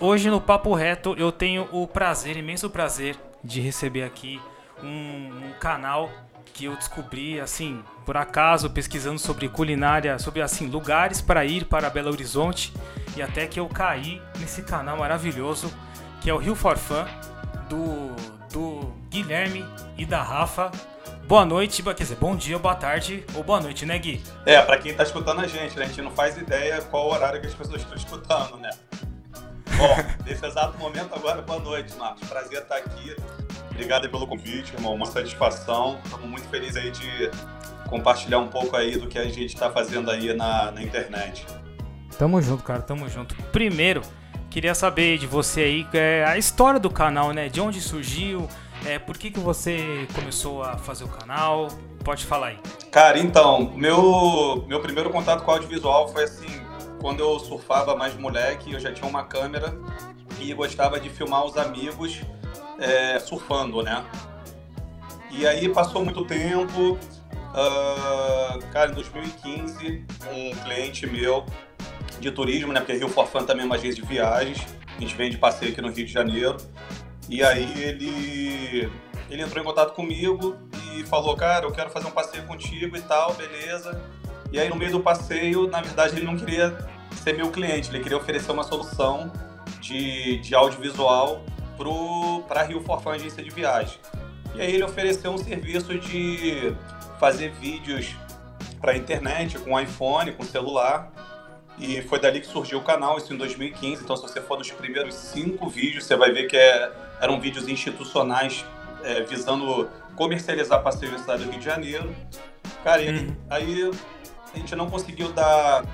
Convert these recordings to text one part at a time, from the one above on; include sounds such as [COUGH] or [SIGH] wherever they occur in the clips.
Hoje no Papo Reto eu tenho o prazer, imenso prazer, de receber aqui um, um canal que eu descobri assim, por acaso, pesquisando sobre culinária, sobre assim, lugares para ir para Belo Horizonte, e até que eu caí nesse canal maravilhoso, que é o Rio for Fun, do, do Guilherme e da Rafa. Boa noite, quer dizer, bom dia, boa tarde ou boa noite, né, Gui? É, para quem tá escutando a gente, né? A gente não faz ideia qual o horário que as pessoas estão escutando, né? Bom, [LAUGHS] nesse exato momento agora, boa noite, Marcos. Prazer estar aqui. Obrigado pelo convite, irmão. Uma satisfação. Estamos muito felizes aí de compartilhar um pouco aí do que a gente está fazendo aí na, na internet. Tamo junto, cara, tamo junto. Primeiro, queria saber de você aí é, a história do canal, né? De onde surgiu, é, por que, que você começou a fazer o canal? Pode falar aí. Cara, então, meu, meu primeiro contato com audiovisual foi assim, quando eu surfava mais moleque, eu já tinha uma câmera e gostava de filmar os amigos é, surfando, né? E aí passou muito tempo, uh, cara, em 2015, um cliente meu de turismo, né? Porque Rio for Fun também é uma agência de viagens, a gente vem de passeio aqui no Rio de Janeiro. E aí ele, ele entrou em contato comigo e falou, cara, eu quero fazer um passeio contigo e tal, beleza. E aí no meio do passeio, na verdade, ele não queria ser meu cliente, ele queria oferecer uma solução de, de audiovisual para Rio for Fun, agência de viagem. E aí ele ofereceu um serviço de fazer vídeos para internet com iPhone, com celular. E foi dali que surgiu o canal, isso em 2015. Então, se você for nos primeiros cinco vídeos, você vai ver que é, eram vídeos institucionais é, visando comercializar passeio na cidade do Rio de Janeiro. Cara, uhum. aí a gente não conseguiu dar,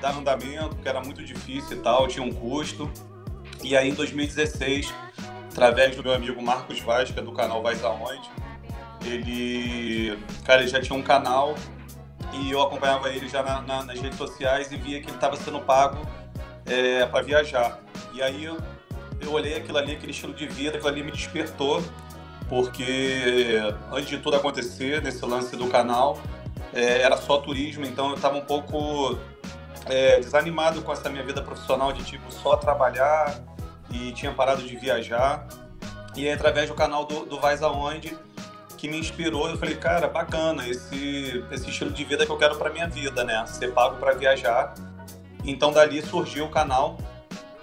dar andamento, porque era muito difícil e tal, tinha um custo. E aí, em 2016, através do meu amigo Marcos Vaz, que é do canal Vais Aonde, ele, cara, ele já tinha um canal e eu acompanhava ele já na, na, nas redes sociais e via que ele estava sendo pago é, para viajar. E aí eu, eu olhei aquilo ali, aquele estilo de vida, aquilo ali me despertou, porque antes de tudo acontecer, nesse lance do canal, é, era só turismo, então eu estava um pouco é, desanimado com essa minha vida profissional de tipo só trabalhar e tinha parado de viajar. E aí, através do canal do, do Vais Aonde, que me inspirou, eu falei, cara, bacana, esse, esse estilo de vida que eu quero para minha vida, né? Ser pago para viajar. Então, dali surgiu o canal.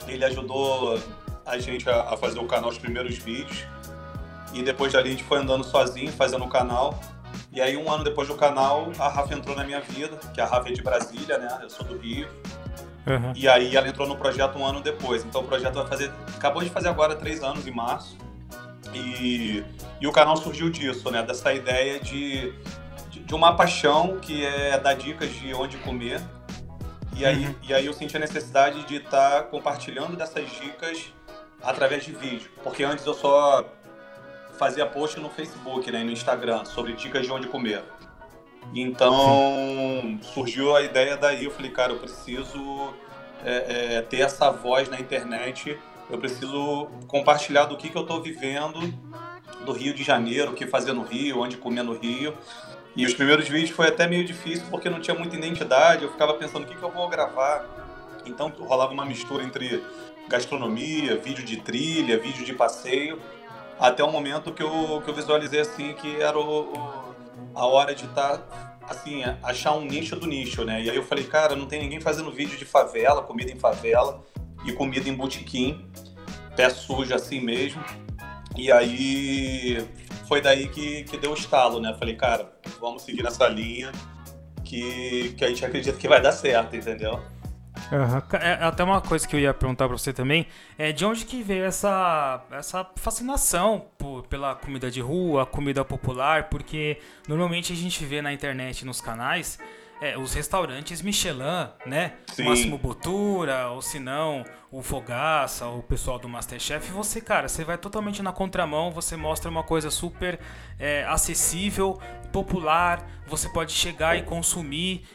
Ele ajudou a gente a, a fazer o canal, os primeiros vídeos. E depois dali a gente foi andando sozinho, fazendo o canal. E aí, um ano depois do canal, a Rafa entrou na minha vida, que a Rafa é de Brasília, né? Eu sou do Rio. Uhum. E aí ela entrou no projeto um ano depois. Então o projeto vai fazer. Acabou de fazer agora três anos, em março. E, e o canal surgiu disso, né? Dessa ideia de, de, de uma paixão que é dar dicas de onde comer. E aí, uhum. e aí eu senti a necessidade de estar tá compartilhando dessas dicas através de vídeo. Porque antes eu só fazia post no Facebook, né, no Instagram, sobre dicas de onde comer. Então surgiu a ideia daí, eu falei, cara, eu preciso é, é, ter essa voz na internet, eu preciso compartilhar do que, que eu estou vivendo do Rio de Janeiro, o que fazer no Rio, onde comer no Rio. E os primeiros vídeos foi até meio difícil porque não tinha muita identidade, eu ficava pensando o que, que eu vou gravar. Então rolava uma mistura entre gastronomia, vídeo de trilha, vídeo de passeio até o momento que eu, que eu visualizei assim que era o, a hora de estar tá, assim achar um nicho do nicho, né? E aí eu falei, cara, não tem ninguém fazendo vídeo de favela, comida em favela e comida em botequim, pé sujo assim mesmo. E aí foi daí que, que deu o estalo, né? Falei, cara, vamos seguir nessa linha que, que a gente acredita que vai dar certo, entendeu? Uhum. É, até uma coisa que eu ia perguntar pra você também, é de onde que veio essa, essa fascinação por, pela comida de rua, comida popular, porque normalmente a gente vê na internet, nos canais, é, os restaurantes Michelin, né? Sim. Máximo Botura, ou se não, o Fogaça, o pessoal do Masterchef. Você, cara, você vai totalmente na contramão, você mostra uma coisa super é, acessível, popular, você pode chegar e consumir.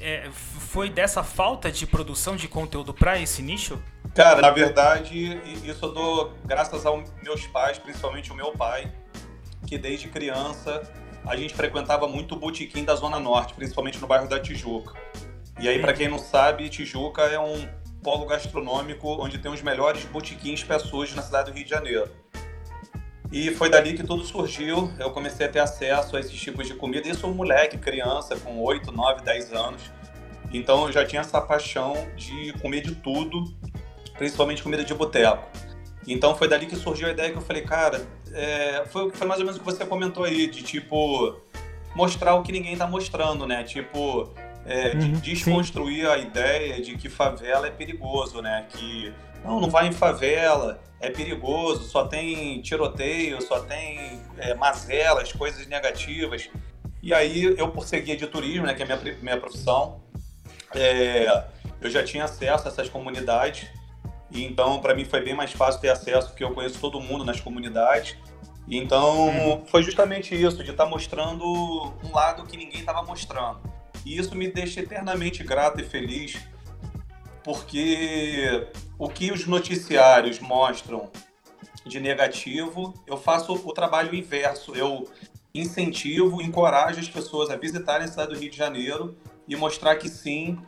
É, foi dessa falta de produção de conteúdo para esse nicho? Cara, na verdade, isso eu dou graças aos meus pais, principalmente o meu pai, que desde criança a gente frequentava muito o botequim da Zona Norte, principalmente no bairro da Tijuca. E aí, para quem não sabe, Tijuca é um polo gastronômico onde tem os melhores botiquins pé sujo na cidade do Rio de Janeiro. E foi dali que tudo surgiu. Eu comecei a ter acesso a esses tipos de comida. Isso um moleque, criança, com 8, 9, 10 anos. Então eu já tinha essa paixão de comer de tudo, principalmente comida de boteco. Então foi dali que surgiu a ideia que eu falei, cara, é, foi, foi mais ou menos o que você comentou aí, de tipo, mostrar o que ninguém tá mostrando, né? Tipo, é, uhum, de desconstruir sim. a ideia de que favela é perigoso, né? Que não, não vai em favela, é perigoso, só tem tiroteio, só tem é, mazelas, coisas negativas. E aí eu, por ser guia de turismo, né, que é minha, minha profissão, é, eu já tinha acesso a essas comunidades. E então, para mim foi bem mais fácil ter acesso, porque eu conheço todo mundo nas comunidades. Então, uhum. foi justamente isso, de estar tá mostrando um lado que ninguém estava mostrando. E isso me deixa eternamente grato e feliz, porque o que os noticiários mostram de negativo, eu faço o trabalho inverso. Eu incentivo, encorajo as pessoas a visitarem a cidade do Rio de Janeiro e mostrar que sim,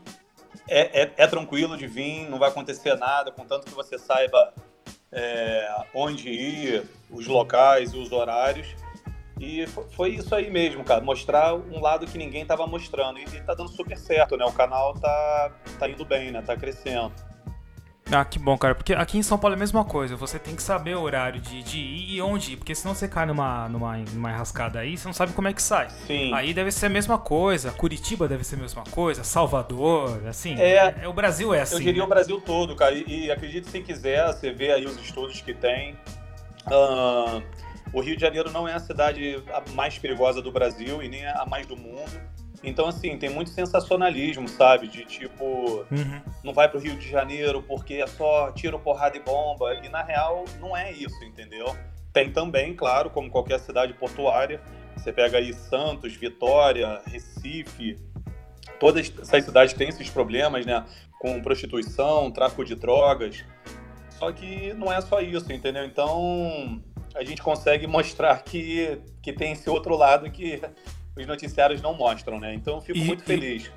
é, é, é tranquilo de vir, não vai acontecer nada, contanto que você saiba é, onde ir, os locais e os horários. E foi isso aí mesmo, cara. Mostrar um lado que ninguém estava mostrando. E, e tá dando super certo, né? O canal tá, tá indo bem, né? Tá crescendo. Ah, que bom, cara. Porque aqui em São Paulo é a mesma coisa. Você tem que saber o horário de, de ir e onde ir. Porque senão você cai numa, numa, numa enrascada aí, você não sabe como é que sai. Sim. Aí deve ser a mesma coisa. Curitiba deve ser a mesma coisa. Salvador, assim. É, é o Brasil é assim. Eu diria né? o Brasil todo, cara. E, e acredite se quiser, você vê aí os estudos que tem. Uh, o Rio de Janeiro não é a cidade mais perigosa do Brasil e nem a mais do mundo. Então, assim, tem muito sensacionalismo, sabe? De tipo, uhum. não vai pro Rio de Janeiro porque é só tiro, porrada e bomba. E na real, não é isso, entendeu? Tem também, claro, como qualquer cidade portuária. Você pega aí Santos, Vitória, Recife. Todas essas cidades têm esses problemas, né? Com prostituição, tráfico de drogas. Só que não é só isso, entendeu? Então, a gente consegue mostrar que, que tem esse outro lado que os noticiários não mostram, né? Então eu fico e, muito feliz.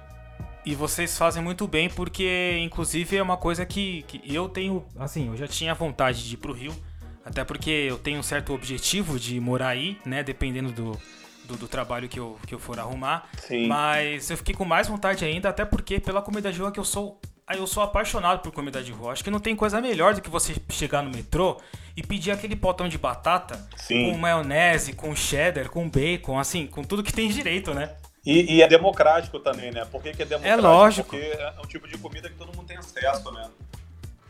E, e, vocês fazem muito bem, porque inclusive é uma coisa que, que eu tenho, assim, eu já tinha vontade de ir pro Rio, até porque eu tenho um certo objetivo de morar aí, né? Dependendo do, do, do, trabalho que eu, que eu for arrumar. Sim. Mas eu fiquei com mais vontade ainda, até porque pela comida de rua que eu sou. Eu sou apaixonado por comida de rua. Acho que não tem coisa melhor do que você chegar no metrô e pedir aquele potão de batata Sim. com maionese, com cheddar, com bacon, assim, com tudo que tem direito, né? E, e é democrático também, né? Por que, que é democrático? É lógico. Porque é um tipo de comida que todo mundo tem acesso, né?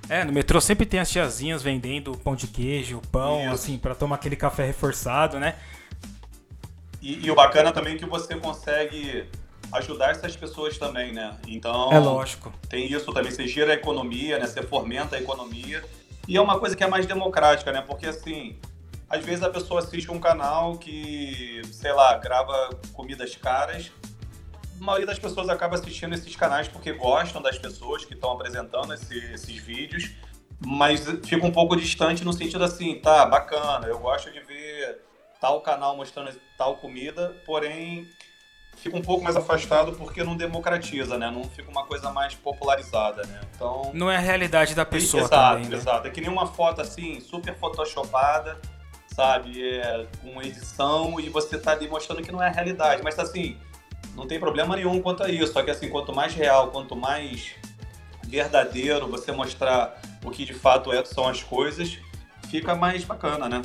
É, no metrô sempre tem as tiazinhas vendendo pão de queijo, pão, Isso. assim, para tomar aquele café reforçado, né? E, e, o bacana também é que você consegue ajudar essas pessoas também, né? Então. É lógico. Tem isso também, você gira a economia, né? Você fomenta a economia e é uma coisa que é mais democrática, né? Porque assim, às vezes a pessoa assiste um canal que, sei lá, grava comidas caras. A maioria das pessoas acaba assistindo esses canais porque gostam das pessoas que estão apresentando esse, esses vídeos, mas fica um pouco distante no sentido assim, tá, bacana, eu gosto de ver tal canal mostrando tal comida, porém fica um pouco mais afastado porque não democratiza, né? Não fica uma coisa mais popularizada, né? Então. Não é a realidade da pessoa exato, também. Né? Exato, É que nem uma foto assim, super photoshopada, sabe? É, com edição e você tá ali mostrando que não é a realidade. Mas assim, não tem problema nenhum quanto a isso. Só que assim, quanto mais real, quanto mais verdadeiro você mostrar o que de fato é, são as coisas, fica mais bacana, né?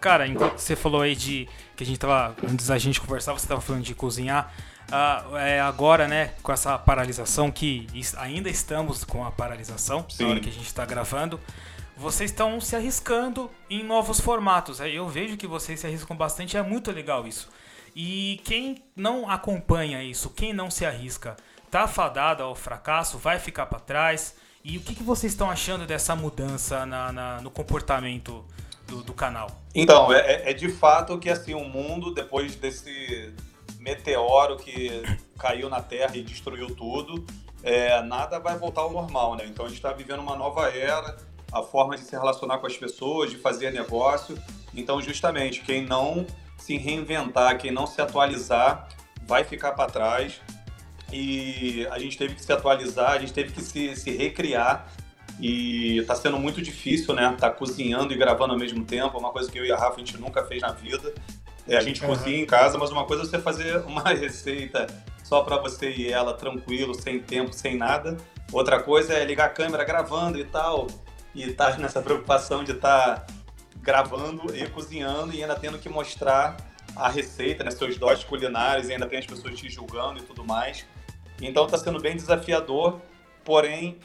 Cara, enquanto você falou aí de que a gente tava. Antes da gente conversar, você tava falando de cozinhar. Uh, é, agora, né, com essa paralisação, que ainda estamos com a paralisação, Sim. na hora que a gente está gravando, vocês estão se arriscando em novos formatos. Eu vejo que vocês se arriscam bastante, é muito legal isso. E quem não acompanha isso, quem não se arrisca, tá fadado ao fracasso, vai ficar para trás. E o que, que vocês estão achando dessa mudança na, na no comportamento do, do canal? Então, é, é, é de fato que assim, o mundo, depois desse meteoro que caiu na Terra e destruiu tudo, é, nada vai voltar ao normal, né? Então a gente está vivendo uma nova era, a forma de se relacionar com as pessoas, de fazer negócio. Então, justamente, quem não se reinventar, quem não se atualizar, vai ficar para trás. e a gente teve que se atualizar, a gente teve que se, se recriar e está sendo muito difícil, né? Tá cozinhando e gravando ao mesmo tempo, uma coisa que eu e a Rafa a gente nunca fez na vida. É, a gente uhum. cozinha em casa, mas uma coisa é você fazer [LAUGHS] uma receita só para você e ela tranquilo, sem tempo, sem nada. Outra coisa é ligar a câmera gravando e tal, e tá [LAUGHS] nessa preocupação de estar tá gravando e cozinhando e ainda tendo que mostrar a receita, né, seus dotes culinários, e ainda tem as pessoas te julgando e tudo mais. Então está sendo bem desafiador, porém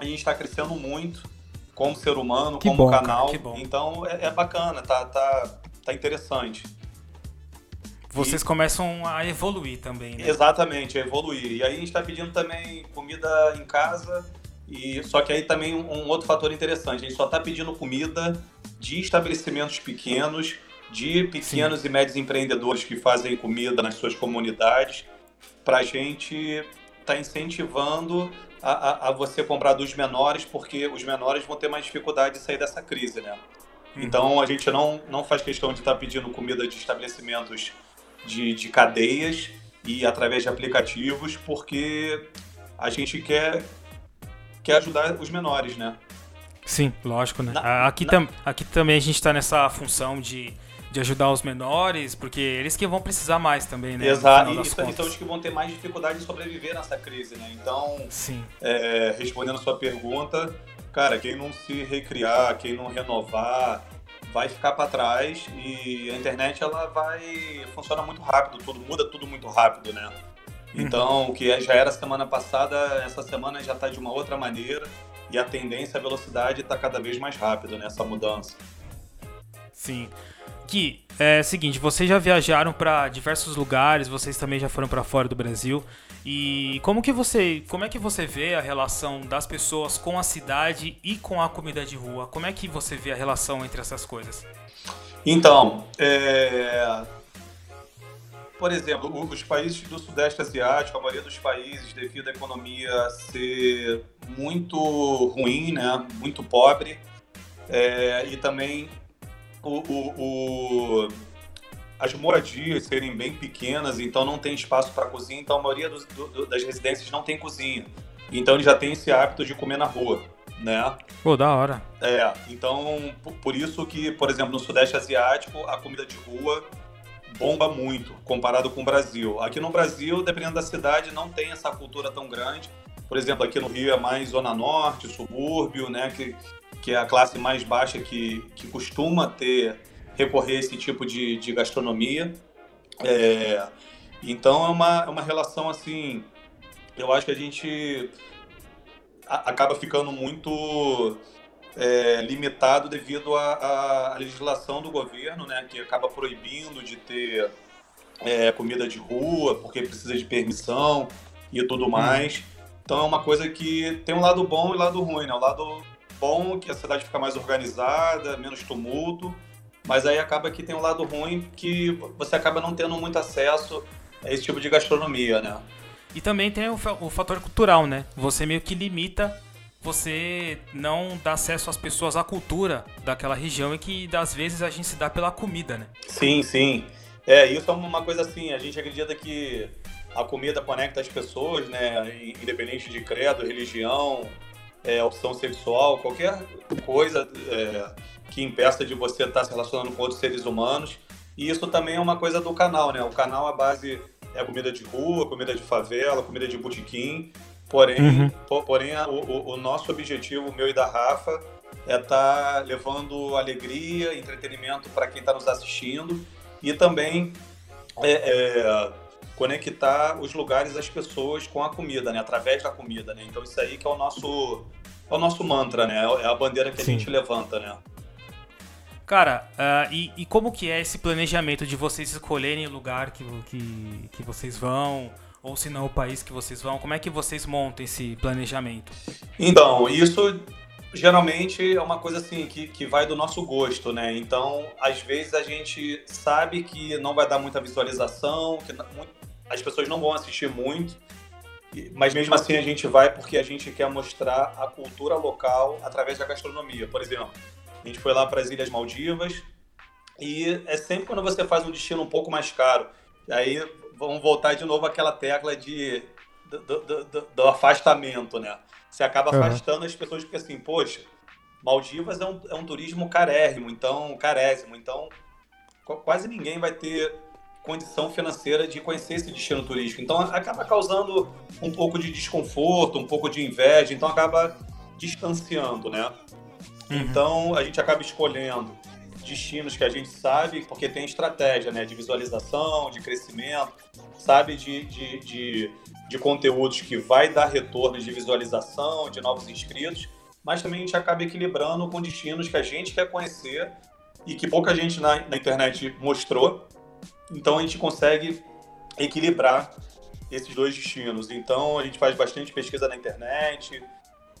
a gente está crescendo muito como ser humano, que como bom, canal. Cara, então é, é, bacana, tá, tá, tá interessante. Vocês e... começam a evoluir também, né? Exatamente, a evoluir. E aí a gente está pedindo também comida em casa, e só que aí também um, outro fator interessante, a gente só está pedindo comida de estabelecimentos pequenos, de pequenos Sim. e médios empreendedores que fazem comida nas suas comunidades, para a gente estar tá incentivando a, a, você comprar dos menores, porque os menores vão ter mais dificuldade de sair dessa crise, né? Uhum. Então a gente não, não faz questão de estar tá pedindo comida de estabelecimentos de, de cadeias e através de aplicativos, porque a gente quer, quer ajudar os menores, né? Sim, lógico, né? Na, aqui, na... tam, aqui também a gente está nessa função de, de ajudar os menores, porque eles que vão precisar mais também, né? Exato, e, então eles que vão ter mais dificuldade de sobreviver nessa crise, né? Então, Sim. É, respondendo a sua pergunta, cara, quem não se recriar, quem não renovar, vai ficar para trás e a internet ela vai funciona muito rápido, tudo muda tudo muito rápido, né? Uhum. Então, o que já era semana passada, essa semana já está de uma outra maneira e a tendência, a velocidade está cada vez mais rápido nessa mudança. Sim. Que é o seguinte, vocês já viajaram para diversos lugares, vocês também já foram para fora do Brasil. E como que você, como é que você vê a relação das pessoas com a cidade e com a comida de rua? Como é que você vê a relação entre essas coisas? Então, é... por exemplo, os países do Sudeste Asiático, a maioria dos países, devido à economia ser muito ruim, né, muito pobre, é... e também o, o, o as moradias serem bem pequenas, então não tem espaço para cozinha, então a maioria dos, do, das residências não tem cozinha. Então ele já tem esse hábito de comer na rua, né? Pô, da hora. É, então por isso que, por exemplo, no Sudeste Asiático, a comida de rua bomba muito comparado com o Brasil. Aqui no Brasil, dependendo da cidade, não tem essa cultura tão grande. Por exemplo, aqui no Rio é mais zona norte, subúrbio, né, que, que é a classe mais baixa que, que costuma ter recorrer a esse tipo de, de gastronomia. É, então é uma, é uma relação assim, eu acho que a gente a, acaba ficando muito é, limitado devido à legislação do governo, né, que acaba proibindo de ter é, comida de rua porque precisa de permissão e tudo uhum. mais. Então é uma coisa que tem um lado bom e um lado ruim, né? O lado bom que a cidade fica mais organizada, menos tumulto, mas aí acaba que tem um lado ruim que você acaba não tendo muito acesso a esse tipo de gastronomia, né? E também tem o, o fator cultural, né? Você meio que limita você não dá acesso às pessoas à cultura daquela região e que às vezes a gente se dá pela comida, né? Sim, sim. É, isso é uma coisa assim, a gente acredita que a comida conecta as pessoas, né? Independente de credo, religião, é, opção sexual, qualquer coisa é, que impeça de você estar se relacionando com outros seres humanos. E isso também é uma coisa do canal, né? O canal, a base é comida de rua, comida de favela, comida de botequim. Porém, uhum. por, porém o, o, nosso objetivo, meu e da Rafa, é estar tá levando alegria, entretenimento para quem está nos assistindo e também é, é, conectar os lugares, as pessoas com a comida, né? Através da comida, né? Então isso aí que é o nosso, é o nosso mantra, né? É a bandeira que Sim. a gente levanta, né? Cara, uh, e, e, como que é esse planejamento de vocês escolherem o lugar que, que, que vocês vão, ou se não o país que vocês vão? Como é que vocês montam esse planejamento? Então, isso geralmente é uma coisa assim que, que vai do nosso gosto, né? Então, às vezes a gente sabe que não vai dar muita visualização, que as pessoas não vão assistir muito, mas mesmo assim a gente vai porque a gente quer mostrar a cultura local através da gastronomia. Por exemplo, a gente foi lá para as Ilhas Maldivas e é sempre quando você faz um destino um pouco mais caro. Aí vamos voltar de novo àquela tecla de, do, do, do, afastamento, né? Você acaba uhum. afastando as pessoas porque assim, poxa, Maldivas é um, é um turismo carérrimo, então, carésimo, então quase ninguém vai ter condição financeira de conhecer esse destino turístico. Então acaba causando um pouco de desconforto, um pouco de inveja, então acaba distanciando, né? Uhum. Então a gente acaba escolhendo destinos que a gente sabe, porque tem estratégia né, de visualização, de crescimento, sabe de, de, de, de conteúdos que vai dar retorno de visualização, de novos inscritos, mas também a gente acaba equilibrando com destinos que a gente quer conhecer e que pouca gente na, na internet mostrou. Então a gente consegue equilibrar esses dois destinos. Então a gente faz bastante pesquisa na internet,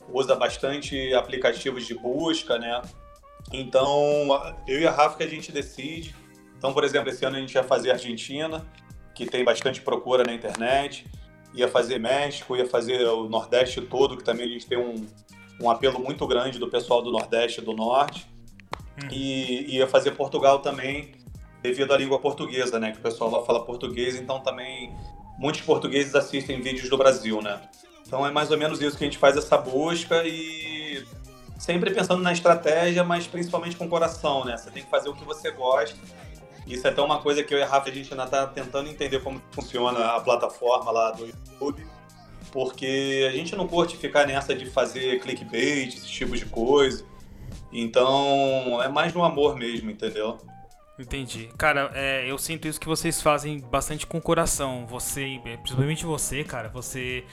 usa bastante aplicativos de busca, né? Então, eu e a Rafa que a gente decide. Então, por exemplo, esse ano a gente ia fazer Argentina, que tem bastante procura na internet. Ia fazer México, ia fazer o Nordeste todo, que também a gente tem um, um apelo muito grande do pessoal do Nordeste e do Norte. Hum. E ia fazer Portugal também, devido à língua portuguesa, né? Que o pessoal lá fala português, então também muitos portugueses assistem vídeos do Brasil, né? Então é mais ou menos isso que a gente faz essa busca e sempre pensando na estratégia, mas principalmente com o coração, né? Você tem que fazer o que você gosta. Isso é até uma coisa que eu e a Rafa a gente ainda está tentando entender como funciona a plataforma lá do YouTube, porque a gente não curte ficar nessa de fazer clickbait, esse tipo de coisa. Então é mais no amor mesmo, entendeu? Entendi. Cara, é, eu sinto isso que vocês fazem bastante com o coração. Você, principalmente você, cara, você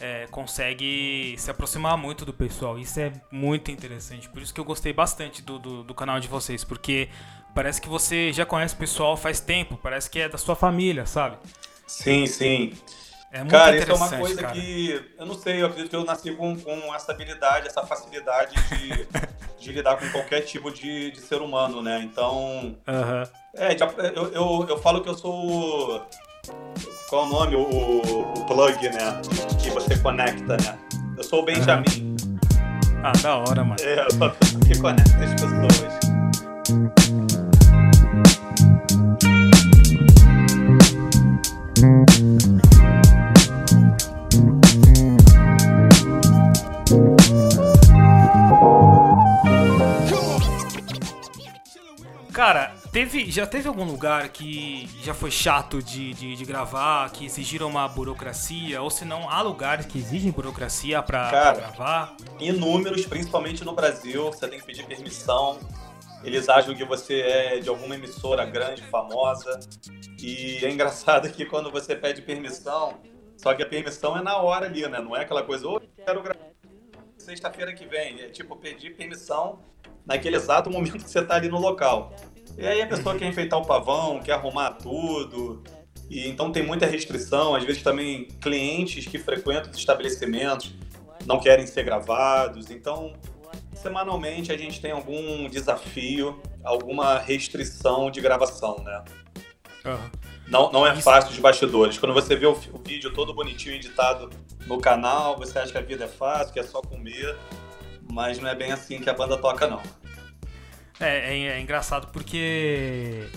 é, consegue se aproximar muito do pessoal. Isso é muito interessante. Por isso que eu gostei bastante do, do, do, canal de vocês, porque parece que você já conhece o pessoal faz tempo, parece que é da sua família, sabe? Sim, sim. É muito cara, isso é uma coisa cara. que eu não sei, eu acredito que eu nasci com, com essa habilidade, essa facilidade de, [LAUGHS] de lidar com qualquer tipo de, de ser humano, né? Então. Uhum. É, eu, eu, eu falo que eu sou qual é o nome? O, o plug, né? Que você conecta, né? Eu sou o Benjamin. Ah, da hora, mano. É, eu sou a pessoa que conecta as pessoas. Cara, Teve, já teve algum lugar que já foi chato de, de, de, gravar, que exigiram uma burocracia? Ou se não, há lugares que exigem burocracia pra gravar? Inúmeros, principalmente no Brasil, você tem que pedir permissão. Eles acham que você é de alguma emissora grande, famosa. E é engraçado que quando você pede permissão, só que a permissão é na hora ali, né? Não é aquela coisa, ô, quero gravar sexta-feira que vem. É tipo pedir permissão naquele exato momento que você está ali no local. E aí a pessoa quer enfeitar o pavão, quer arrumar tudo. E então tem muita restrição, às vezes também clientes que frequentam os estabelecimentos não querem ser gravados. Então, semanalmente a gente tem algum desafio, alguma restrição de gravação, né? Uhum. Não, não é fácil de bastidores. Quando você vê o, o, vídeo todo bonitinho editado no canal, você acha que a vida é fácil, que é só comer, mas não é bem assim que a banda toca, não. É, é, é engraçado porque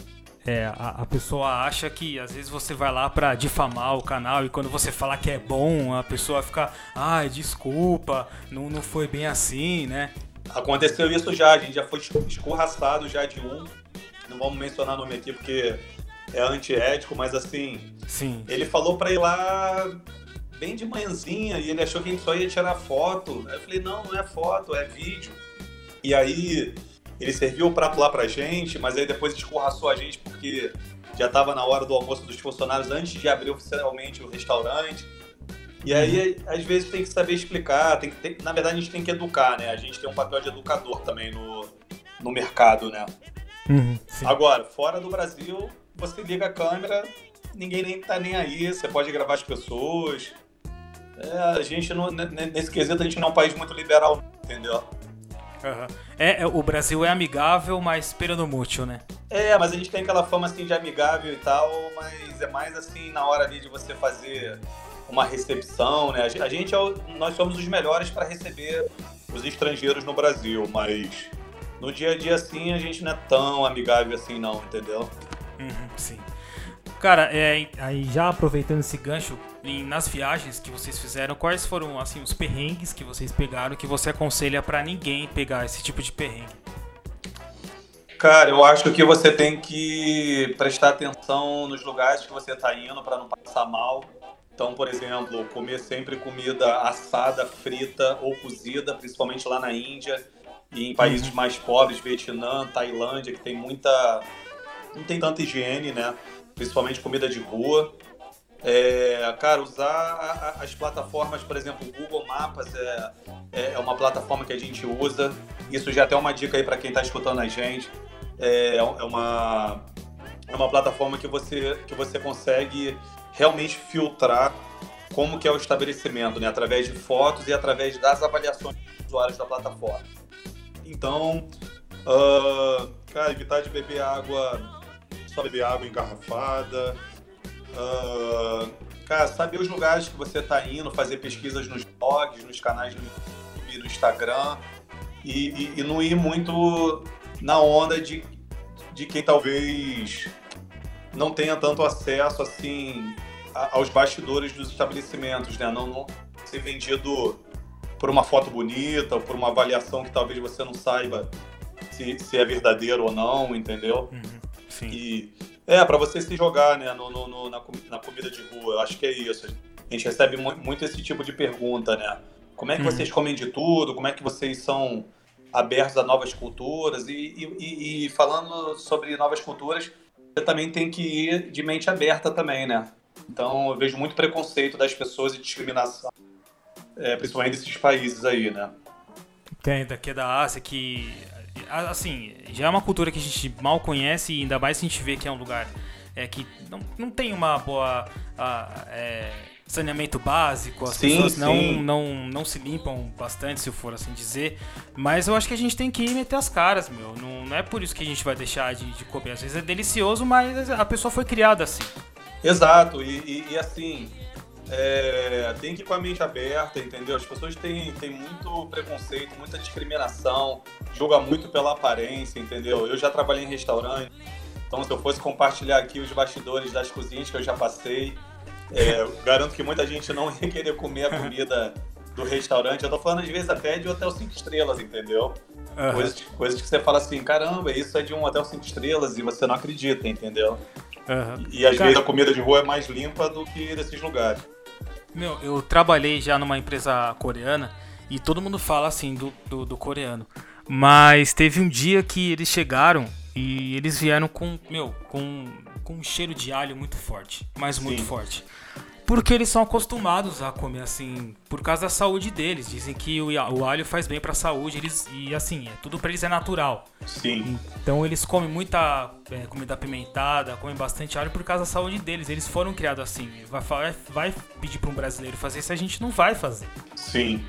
é, a, a, pessoa acha que às vezes você vai lá para difamar o canal e quando você fala que é bom, a pessoa fica, ai, desculpa, não, não foi bem assim, né? Aconteceu isso já, a gente já foi escorraçado já de um. Não vamos mencionar nome aqui porque é antiético, mas assim. Sim. Ele falou pra ir lá bem de manhãzinha e ele achou que a gente só ia tirar foto. Aí eu falei, não, não é foto, é vídeo. E aí ele serviu o prato lá pra gente, mas aí depois escorraçou a gente porque já estava na hora do almoço dos funcionários antes de abrir oficialmente o restaurante. E aí, às vezes, tem que saber explicar, tem que ter, na verdade, a gente tem que educar, né? A gente tem um papel de educador também no, no mercado, né? Uhum, Agora, fora do Brasil, você liga a câmera, ninguém nem tá nem aí, você pode gravar as pessoas. É, a gente, não, nesse quesito, a gente não é um país muito liberal, entendeu? Uhum. É, é, o Brasil é amigável, mas peronomútil, né? É, mas a gente tem aquela fama assim de amigável e tal, mas é mais assim na hora ali de você fazer uma recepção, né? A gente é o, nós somos os melhores para receber os estrangeiros no Brasil, mas no dia a dia assim a gente não é tão amigável assim não, entendeu? Uhum, sim. Cara, é, aí já aproveitando esse gancho, nas viagens que vocês fizeram, quais foram assim os perrengues que vocês pegaram que você aconselha para ninguém pegar esse tipo de perrengue? Cara, eu acho que você tem que prestar atenção nos lugares que você está indo para não passar mal. Então, por exemplo, comer sempre comida assada, frita ou cozida, principalmente lá na Índia e em países uhum. mais pobres, Vietnã, Tailândia, que tem muita. não tem tanta higiene, né? Principalmente comida de rua. É, cara, usar as plataformas, por exemplo, o Google Maps é, é, é uma plataforma que a gente usa. Isso já é até uma dica aí para quem está escutando a gente. É, é, uma, é uma plataforma que você, que você consegue realmente filtrar como que é o estabelecimento, né? Através de fotos e através das avaliações dos usuários da plataforma. Então, uh, cara, evitar de beber água, só beber água engarrafada. Uh, cara, saber os lugares que você está indo, fazer pesquisas nos blogs, nos canais do YouTube, no Instagram. E, e, e não ir muito na onda de, de quem talvez não tenha tanto acesso assim aos bastidores dos estabelecimentos, né? Não, não ser vendido por uma foto bonita, ou por uma avaliação que talvez você não saiba se, se é verdadeiro ou não, entendeu? Uhum, sim. E é, para você se jogar né, no, no, no na, na, comida de rua, eu acho que é isso. A gente recebe muito esse tipo de pergunta, né? Como é que uhum. vocês comem de tudo? Como é que vocês são abertos a novas culturas? E, e, e falando sobre novas culturas, você também tem que ir de mente aberta também, né? Então eu vejo muito preconceito das pessoas e discriminação é, principalmente desses países aí, né? Tem, daqui da Ásia, que, assim, já é uma cultura que a gente mal conhece e ainda mais se a gente vê que é um lugar é, que não, não tem uma boa a, é, saneamento básico, as sim, pessoas sim. Não, não, não se limpam bastante, se for assim dizer, mas eu acho que a gente tem que meter as caras, meu, não, não é por isso que a gente vai deixar de, de comer, às vezes é delicioso, mas a pessoa foi criada assim. Exato, e, e, e assim, é, tem que ir com a mente aberta, entendeu? As pessoas têm, têm muito preconceito, muita discriminação, julga muito pela aparência, entendeu? Eu já trabalhei em restaurante, então se eu fosse compartilhar aqui os bastidores das cozinhas que eu já passei, é, garanto que muita gente não ia querer comer a comida do restaurante. Eu tô falando às vezes até de hotel 5 estrelas, entendeu? Uhum. Coisas, coisas que você fala assim, caramba, isso é de um hotel 5 estrelas e você não acredita, entendeu? Uhum. E às Cara... vezes a comida de rua é mais limpa do que desses lugares. Meu, eu trabalhei já numa empresa coreana e todo mundo fala assim do, do, do coreano. Mas teve um dia que eles chegaram e eles vieram com, meu, com, com um cheiro de alho muito forte. Mas muito Sim. forte. Porque eles são acostumados a comer assim, por causa da saúde deles. Dizem que o, o alho faz bem para a saúde, eles e assim, é, tudo para eles é natural. Sim. Então eles comem muita é, comida apimentada, comem bastante alho por causa da saúde deles. Eles foram criados assim. Vai, vai pedir para um brasileiro fazer isso, a gente não vai fazer. Sim.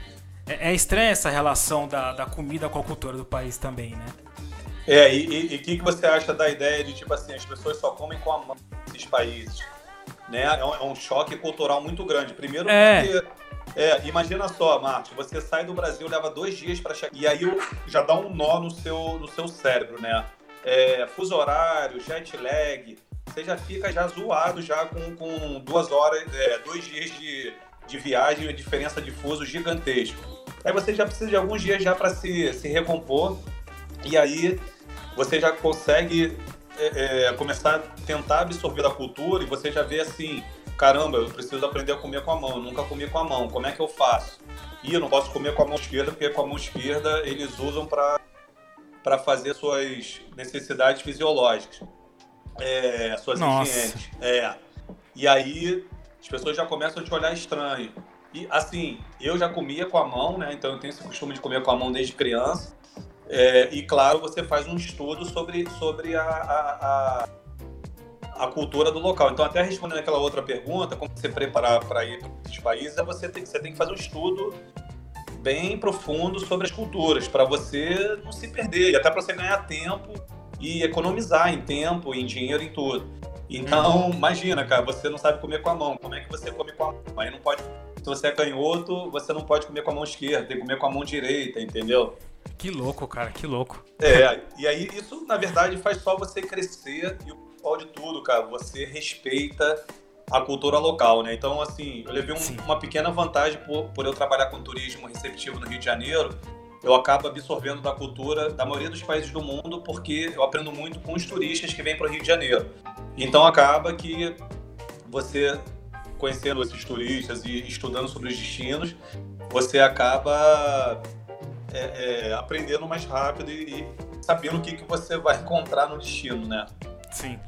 É, é estranha essa relação da, da comida com a cultura do país também, né? É, e o que, que você acha da ideia de, tipo assim, as pessoas só comem com a mão nesses países? Né? É um, é um choque cultural muito grande. Primeiro é. porque é, imagina só, Marte, você sai do Brasil, leva dois dias para chegar. E aí já dá um nó no seu, no seu cérebro, né? É, fuso horário, jet lag, você já fica já zoado já com, com duas horas, é, dois dias de, de viagem, diferença de fuso gigantesco. Aí você já precisa de alguns dias já para se, se recompor. E aí você já consegue é, é, começar a tentar absorver da cultura e você já vê assim, caramba, eu preciso aprender a comer com a mão, eu nunca comi com a mão, como é que eu faço? E eu não posso comer com a mão esquerda, porque com a mão esquerda eles usam para fazer suas necessidades fisiológicas, é, suas higiênes. É. E aí as pessoas já começam a te olhar estranho. E assim, eu já comia com a mão, né? Então eu tenho esse costume de comer com a mão desde criança. É, e claro, você faz um estudo sobre, sobre a, a, a, a, cultura do local. Então, até respondendo aquela outra pergunta, como você preparar para ir para esses países, é você tem, você tem que fazer um estudo bem profundo sobre as culturas, para você não se perder, e até para você ganhar tempo e economizar em tempo, em dinheiro, em tudo. Então, uhum. imagina, cara, você não sabe comer com a mão. Como é que você come com a mão? Aí não pode. Se você é canhoto, você não pode comer com a mão esquerda, tem que comer com a mão direita, entendeu? Que louco, cara, que louco. É, e aí isso, na verdade, faz só você crescer e o principal de tudo, cara, você respeita a cultura local, né? Então, assim, eu levei um, uma pequena vantagem por, por eu trabalhar com turismo receptivo no Rio de Janeiro. Eu acabo absorvendo da cultura da maioria dos países do mundo porque eu aprendo muito com os turistas que vêm para o Rio de Janeiro. Então, acaba que você conhecendo esses turistas e estudando sobre os destinos, você acaba é, é, aprendendo mais rápido e, e sabendo o que, que você vai encontrar no destino, né? Sim.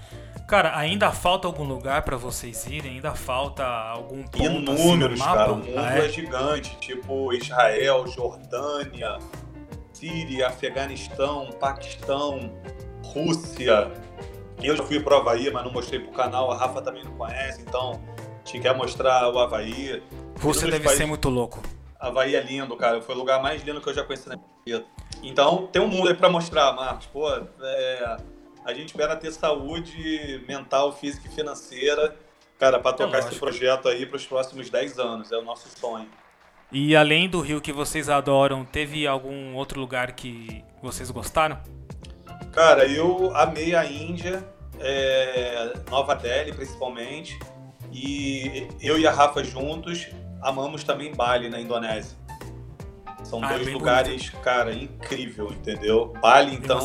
Cara, ainda falta algum lugar para vocês irem? Ainda falta algum ponto Inúmeros, assim, cara. O mundo ah, é? é? gigante. Tipo Israel, Jordânia, Síria, Afeganistão, Paquistão, Rússia. Eu já fui pro Havaí, mas não mostrei pro canal. A Rafa também não conhece, então te quer mostrar o Havaí. Rússia deve países... ser muito louco. Havaí é lindo, cara. Foi o lugar mais lindo que eu já conheci na minha vida. Então, tem um mundo aí pra mostrar, Marcos. Pô, é a gente espera ter saúde mental, física e financeira, cara, para tocar é esse projeto aí para os próximos 10 anos. É o nosso sonho. E além do Rio que vocês adoram, teve algum outro lugar que vocês gostaram? Cara, eu amei a Índia, é, Nova Delhi principalmente, e eu e a Rafa juntos amamos também Bali na Indonésia. São ah, é dois lugares, bonito. cara, incrível, entendeu? Bali, então.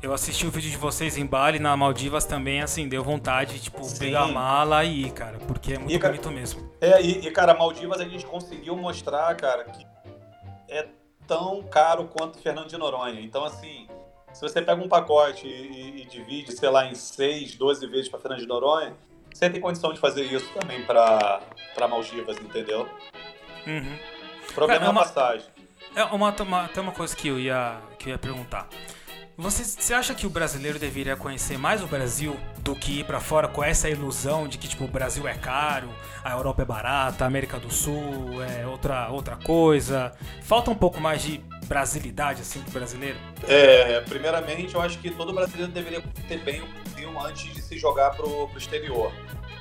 Eu assisti o vídeo de vocês em Bali, na Maldivas também, assim, deu vontade de, tipo, Sim. pegar a mala e ir, cara, porque é muito e, bonito mesmo. É, e, e, cara, Maldivas a gente conseguiu mostrar, cara, que é tão caro quanto Fernando de Noronha. Então, assim, se você pega um pacote e, e divide, sei lá, em 6, 12 vezes para Fernando de Noronha, você tem condição de fazer isso também para Maldivas, entendeu? Uhum. O problema é, é, uma, a passagem. É uma, uma, tem uma coisa que eu ia, que eu ia perguntar. Você, você acha que o brasileiro deveria conhecer mais o Brasil do que ir para fora com essa ilusão de que tipo o Brasil é caro, a Europa é barata, a América do Sul é outra outra coisa? Falta um pouco mais de brasilidade assim pro brasileiro? É, primeiramente, eu acho que todo brasileiro deveria ter bem o Brasil antes de se jogar pro, pro exterior.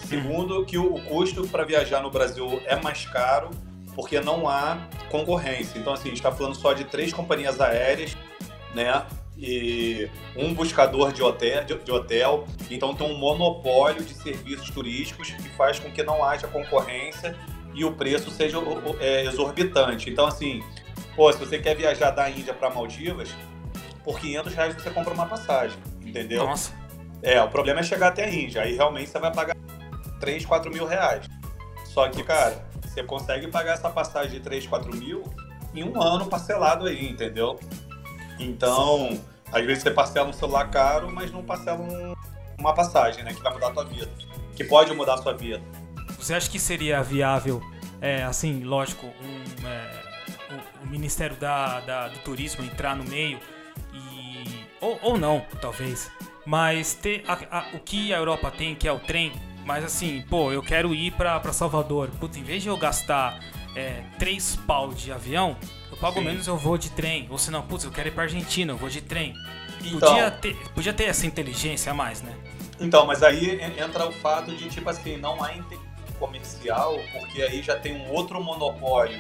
Segundo, que o, o custo para viajar no Brasil é mais caro porque não há concorrência. Então, assim, está falando só de três companhias aéreas, né? E um buscador de hotel, de, de, hotel, então tem um monopólio de serviços turísticos que faz com que não haja concorrência e o preço seja é, exorbitante. Então, assim, pô, se você quer viajar da Índia para Maldivas, por 500 reais você compra uma passagem, entendeu? Nossa. É, o problema é chegar até a Índia, aí realmente você vai pagar 3, 4 mil reais. Só que, cara, você consegue pagar essa passagem de 3, 4 mil em um ano parcelado aí, entendeu? Então, às vezes você parcela um celular caro, mas não parcela um, uma passagem, né? Que vai mudar a tua vida. Que pode mudar a sua vida. Você acha que seria viável, é, assim, lógico, um, é, o, o, Ministério da, da, do Turismo entrar no meio e. Ou, ou não, talvez. Mas ter a, a, o que a Europa tem, que é o trem, mas assim, pô, eu quero ir pra, Salvador. Putz, em vez de eu gastar é, três pau de avião, eu pago Sim. menos, eu vou de trem. Ou se não, putz, eu quero ir pra Argentina, eu vou de trem. Então, podia, ter, podia ter essa inteligência a mais, né? Então, mas aí entra o fato de, tipo assim, não há interesse comercial, porque aí já tem um outro monopólio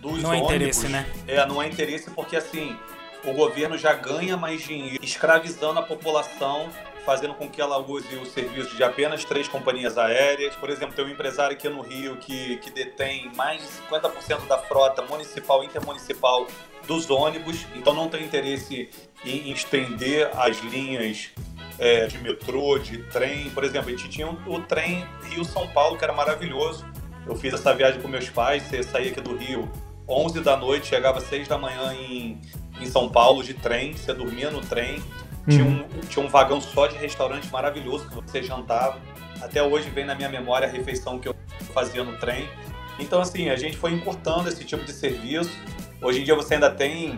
dos não ônibus. Não é interesse, né? É, não é interesse porque, assim, o governo já ganha mais dinheiro escravizando a população fazendo com que ela use o serviço de apenas três companhias aéreas. Por exemplo, tem um empresário aqui no Rio que, que detém mais de 50% da frota municipal e intermunicipal dos ônibus, então não tem interesse em estender as linhas é, de metrô, de trem. Por exemplo, a gente tinha o, trem Rio-São Paulo, que era maravilhoso. Eu fiz essa viagem com meus pais, você saía aqui do Rio 11 da noite, chegava 6 da manhã em, em São Paulo de trem, você dormia no trem. Tinha, um, tinha um vagão só de restaurante maravilhoso que você jantava. Até hoje vem na minha memória a refeição que eu fazia no trem. Então, assim, a gente foi encurtando esse tipo de serviço. Hoje em dia você ainda tem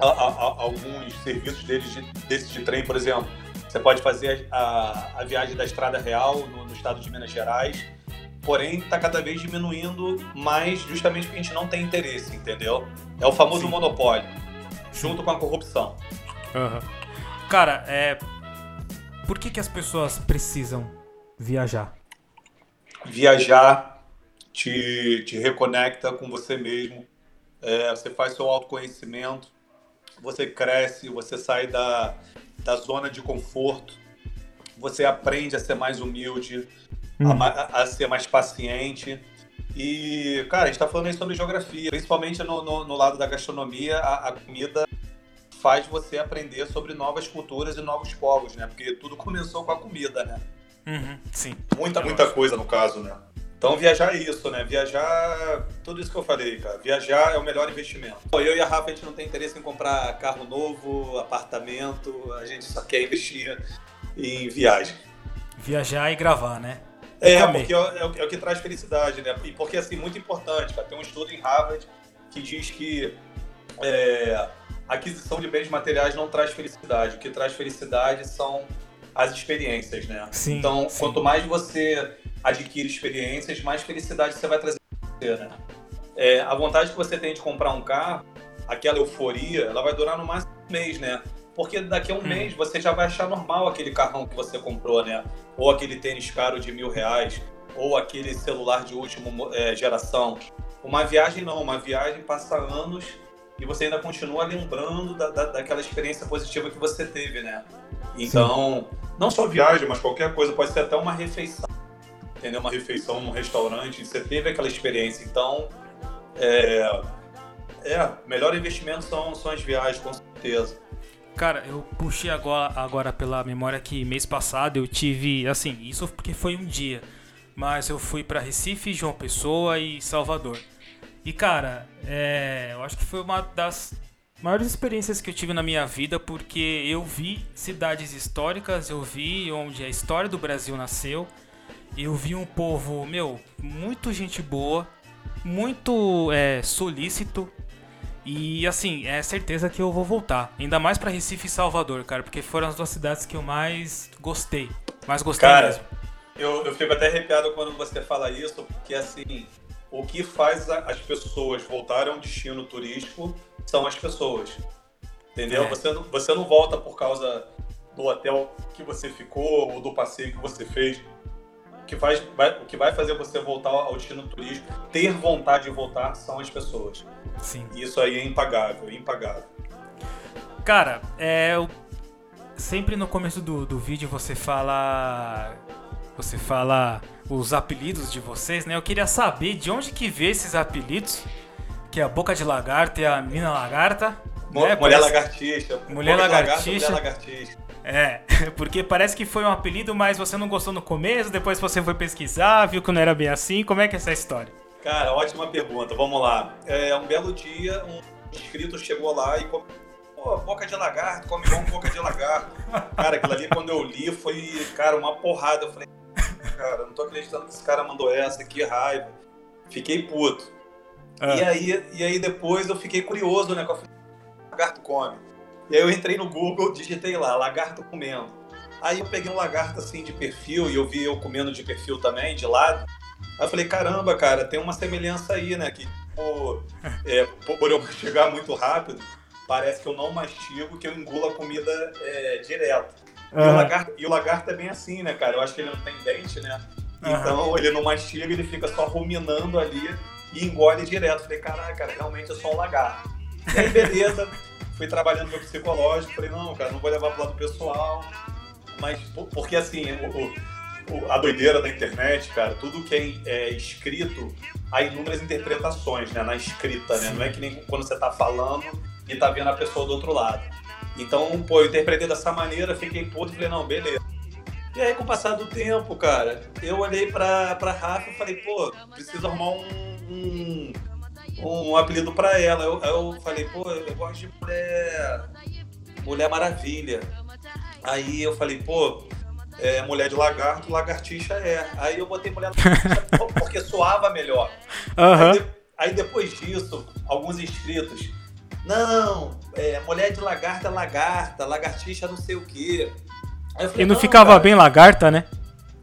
a, a, a, alguns serviços deles de, desses de trem, por exemplo. Você pode fazer a, viagem da Estrada Real no, no estado de Minas Gerais. Porém, está cada vez diminuindo mais justamente porque a gente não tem interesse, entendeu? É o famoso Sim. monopólio, junto com a corrupção. Uhum. Cara, é. Por que, que as pessoas precisam viajar? Viajar te, te reconecta com você mesmo. É, você faz seu autoconhecimento, você cresce, você sai da, da zona de conforto, você aprende a ser mais humilde, hum. a, a, ser mais paciente. E, cara, a gente tá falando aí sobre geografia, principalmente no, no, no lado da gastronomia, a, a, comida faz você aprender sobre novas culturas e novos povos, né? Porque tudo começou com a comida, né? Uhum, sim. Muita, muita coisa no caso, né? Então viajar é isso, né? Viajar, tudo isso que eu falei, cara. Viajar é o melhor investimento. Eu e a Rafa, a gente não tem interesse em comprar carro novo, apartamento, a gente só quer investir em viagem. Viajar e gravar, né? É, porque é, é, o, é, o, que traz felicidade, né? E porque, assim, muito importante, cara. Tem um estudo em Harvard que diz que é, aquisição de bens materiais não traz felicidade. O que traz felicidade são as experiências, né? Sim, então, sim. quanto mais você adquire experiências, mais felicidade você vai trazer você, né? É, a vontade que você tem de comprar um carro, aquela euforia, ela vai durar no máximo um mês, né? Porque daqui a um hum. mês você já vai achar normal aquele carrão que você comprou, né? Ou aquele tênis caro de mil reais, ou aquele celular de última é, geração. Uma viagem não, uma viagem passa anos e você ainda continua lembrando da, da, daquela experiência positiva que você teve, né? Então, Sim. não só viagem, mas qualquer coisa, pode ser até uma refeição entendeu? Uma refeição num restaurante, você teve aquela experiência. Então, é, é melhor investimento são, são as viagens, com certeza. Cara, eu puxei agora, agora pela memória que mês passado eu tive, assim, isso porque foi um dia, mas eu fui para Recife, João Pessoa e Salvador. E cara, é, eu acho que foi uma das maiores experiências que eu tive na minha vida porque eu vi cidades históricas, eu vi onde a história do Brasil nasceu, eu vi um povo, meu, muito gente boa, muito é, solícito. E assim, é certeza que eu vou voltar. Ainda mais para Recife e Salvador, cara, porque foram as duas cidades que eu mais gostei. Mais gostei cara, mesmo. Eu, eu fico até arrepiado quando você fala isso, porque assim, o que faz as pessoas voltarem a um destino turístico são as pessoas. Entendeu? É. Você, não, você não volta por causa do hotel que você ficou ou do passeio que você fez que faz, vai, o que vai fazer você voltar ao destino turístico, ter vontade de voltar, são as pessoas. Sim. E isso aí é impagável, impagável. Cara, é, sempre no começo do, do vídeo você fala. Você fala os apelidos de vocês, né? Eu queria saber de onde que veio esses apelidos. Que é a boca de lagarta e a mina lagarta. Mo né? Mulher Parece... lagartixa. Mulher lagartixa. Mulher lagartixa. É, [LAUGHS] porque parece que foi um apelido, mas você não gostou no começo, depois você foi pesquisar, viu que não era bem assim. Como é que é essa história? Cara, ótima pergunta. Vamos lá. É, um belo dia, um inscrito chegou lá e pô, boca de lagarto, come igual boca de lagarto. [LAUGHS] Cara, aquilo ali quando eu li foi, cara, uma porrada. Eu falei, cara, não tô acreditando que esse cara mandou essa, que raiva. Fiquei puto. Ah. E, aí, e aí depois eu fiquei curioso, né? Com a lagarto come. E aí eu entrei no Google, digitei lá, lagarto comendo. Aí eu peguei um lagarto assim de perfil e eu vi eu comendo de perfil também, de lado. Aí eu falei, caramba, cara, tem uma semelhança aí, né? Que por, [LAUGHS] é, por eu chegar muito rápido, parece que eu não mastigo, que eu engulo a comida é, direto. Uhum. E, o lagarto, e o lagarto é bem assim, né, cara? Eu acho que ele não tem dente, né? Então uhum. ele não mastiga, ele fica só ruminando ali e engole direto. Falei, caraca, cara, realmente eu sou um lagarto. E aí, beleza fui trabalhando meu psicológico, falei, não, cara, não vou levar pro lado pessoal. Mas, porque assim, o, o, a doideira da internet, cara, tudo que é, é, escrito, há inúmeras interpretações, né, na escrita, né? Não é que nem quando você tá falando e tá vendo a pessoa do outro lado. Então, pô, eu interpretei dessa maneira, fiquei puto e falei, não, beleza. E aí, com o passar do tempo, cara, eu olhei pra, pra Rafa e falei, pô, preciso arrumar um, um um apelido para ela. Eu, eu falei, pô, eu gosto de mulher, mulher maravilha. Aí eu falei, pô, é, mulher de lagarto, lagartixa é. Aí eu botei mulher lagartixa [LAUGHS] porque soava melhor. Uhum. Aí, aí, depois disso, alguns inscritos, não, é, mulher de lagarta, lagarta, lagartixa não sei o quê. Falei, e não, não ficava cara, bem lagarta, né?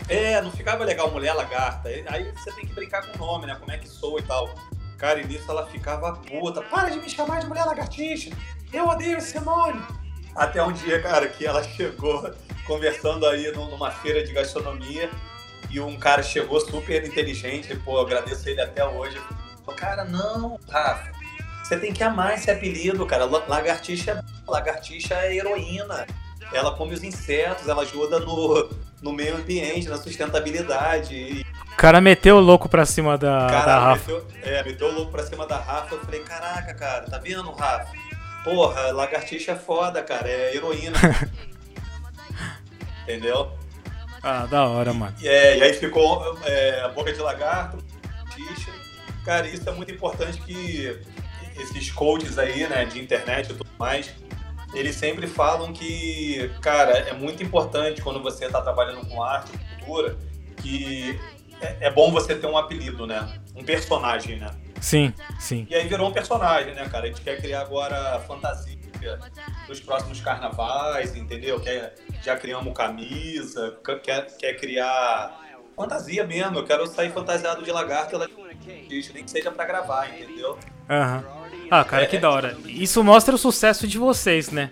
É, não ficava legal mulher lagarta. Aí você tem que brincar com o nome, né? Como é que soa e tal. Cara, e nisso ela ficava puta. Para de me chamar de mulher lagartixa. Eu odeio esse nome. Até um dia, cara, que ela chegou conversando aí numa feira de gastronomia e um cara chegou super inteligente, pô, agradeço ele até hoje. Falei, cara, não, Rafa, você tem que amar esse apelido, cara. Lagartixa, lagartixa é heroína. Ela come os insetos, ela ajuda no, no meio ambiente, na sustentabilidade. O cara meteu o louco pra cima da, da Rafa. meteu, é, meteu o louco pra cima da Rafa. Eu falei, caraca, cara, tá vendo, Rafa? Porra, lagartixa é foda, cara, é heroína. [LAUGHS] Entendeu? Ah, da hora, mano. E, é, e aí ficou é, boca de lagarto, lagartixa. Cara, isso é muito importante que esses coaches aí, né, de internet e tudo mais, eles sempre falam que, cara, é muito importante quando você está trabalhando com arte, cultura, que é, é bom você ter um apelido, né? Um personagem, né? Sim, sim. E aí virou um personagem, né, cara? A gente quer criar agora fantasia dos próximos carnavais, entendeu? Quer, já criamos camisa, quer, quer criar fantasia mesmo. Eu quero sair fantasiado de lagarto e nem que seja pra gravar, entendeu? Aham. Ah, cara, É, que da hora. Isso mostra o sucesso de vocês, né?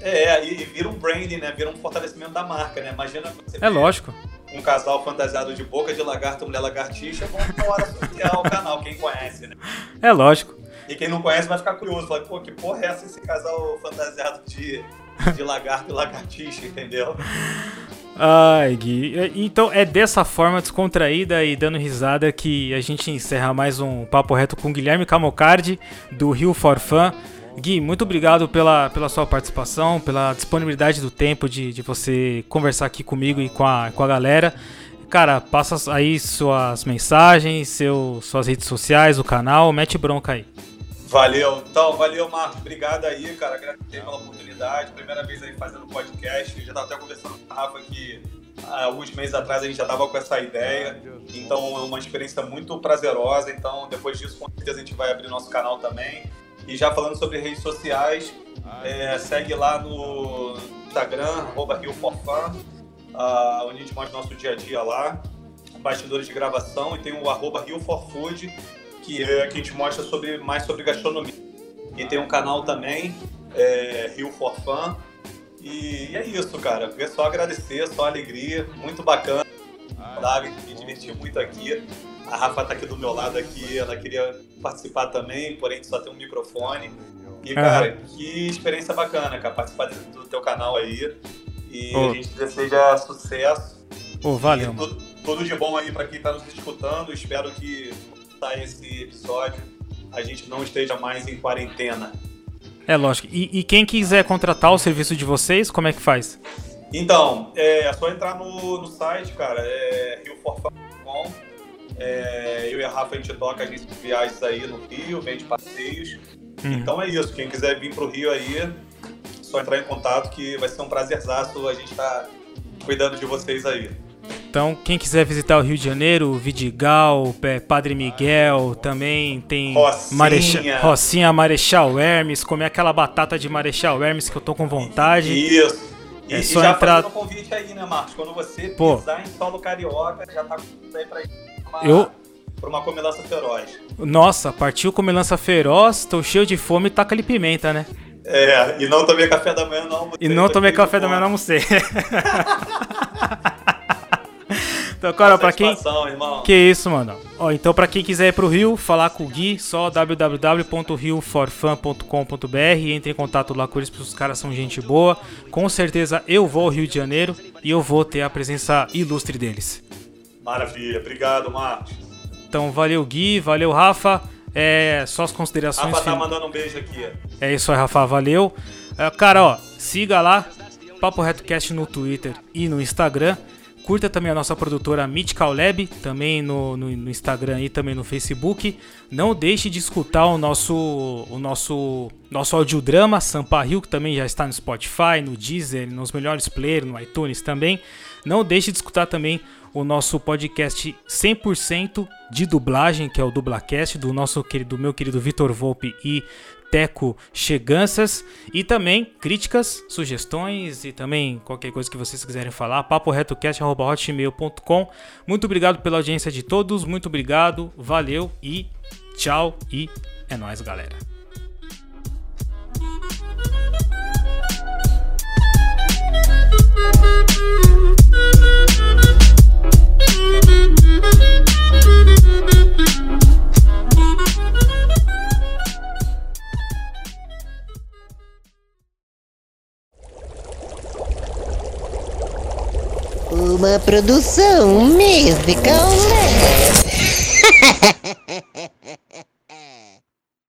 É, e, vira um branding, né? Vira um fortalecimento da marca, né? Imagina você É lógico. um casal fantasiado de boca de lagarto, mulher lagartixa, vão na hora associar ao canal, quem conhece, né? É lógico. E quem não conhece vai ficar curioso, fala, pô, que porra é essa esse casal fantasiado de, de lagarto e lagartixa, entendeu? Ai, Gui. E- Então é dessa forma descontraída e dando risada que a gente encerra mais um Papo Reto com Guilherme Camocardi, do Rio for Fun. Gui, muito obrigado pela, pela sua participação, pela disponibilidade do tempo de, de você conversar aqui comigo e com a, com a galera. Cara, passa aí suas mensagens, seu, suas redes sociais, o canal, mete bronca aí. Valeu. Então, valeu, Marcos. Obrigado aí, cara. Agradecer pela oportunidade. Primeira vez aí fazendo podcast. Já tava até conversando com a Rafa que há alguns meses atrás a gente já tava com essa ideia. Então, é uma experiência muito prazerosa. Então, depois disso, com certeza a gente vai abrir nosso canal também. E já falando sobre redes sociais, é, segue lá no Instagram, RioForFan, ah, onde a gente mostra nosso dia a dia lá, bastidores de gravação, e tem o arroba RioForFood, que é que a gente mostra sobre, mais sobre gastronomia. E tem um canal também, é, Rio for Fun. E é isso, cara. É só agradecer, só alegria, muito bacana. Sabe? Me diverti muito aqui. A Rafa tá aqui do meu lado aqui, ela queria participar também, porém só tem um microfone. E, cara, que experiência bacana, cara, participar do teu canal aí. E Ô. a gente deseja sucesso. Pô, valeu, E mano. tudo, tudo de bom aí pra quem tá nos escutando. Espero que saia esse episódio a gente não esteja mais em quarentena. É lógico. E, e quem quiser contratar o serviço de vocês, como é que faz? Então, é, é só entrar no, no site, cara, é rioforfan.com. É, eu e a Rafa a gente toca agência de viagens aí no Rio, vende passeios. Hum. Então é isso, quem quiser vir pro Rio aí, só entrar em contato que vai ser um prazerzaço a gente tá cuidando de vocês aí. Então, quem quiser visitar o Rio de Janeiro, Vidigal, Padre Miguel, também tem Rocinha. Marecha- Rocinha, Marechal Hermes, comer aquela batata de Marechal Hermes que eu tô com vontade. Isso. E, É e só já entrar- um convite aí, né, Marcos? Quando você Pô. pisar em solo carioca, já tá com aí pra, uma, Eu- pra uma comilança feroz. Nossa, partiu comilança feroz, tô cheio de fome e taca ali pimenta, né? É, e não tomei café da manhã, não. E não tomei café da manhã, não almocei. [LAUGHS] então, cara, pra quem... Irmão. Que isso, mano. Ó, então pra quem quiser ir pro Rio, falar com o Gui, só www.rioforfan.com.br entre em contato lá com eles, porque os caras são gente boa. Com certeza eu vou ao Rio de Janeiro e eu vou ter a presença ilustre deles. Maravilha, obrigado, Marcos. Então valeu Gui, valeu Rafa. É, só as considerações Rafa tá mandando um beijo aqui. É isso aí, Rafa, valeu. É, cara, ó, siga lá, Papo RetoCast no Twitter e no Instagram. Curta também a nossa produtora Mythical Lab, também no, no, no Instagram e também no Facebook. Não deixe de escutar o nosso, o nosso, nosso audiodrama Sampa Rio, que também já está no Spotify, no Deezer, nos melhores players, no iTunes também. Não deixe de escutar também o nosso podcast 100% de dublagem, que é o Dublacast, do nosso querido, meu querido Vitor Volpe e Teco Cheganças. E também críticas, sugestões e também qualquer coisa que vocês quiserem falar, paporetocast.hotmail.com. Muito obrigado pela audiência de todos, muito obrigado, valeu e tchau e é nóis, galera. Uh, may uma produção mística. Né? [LAUGHS]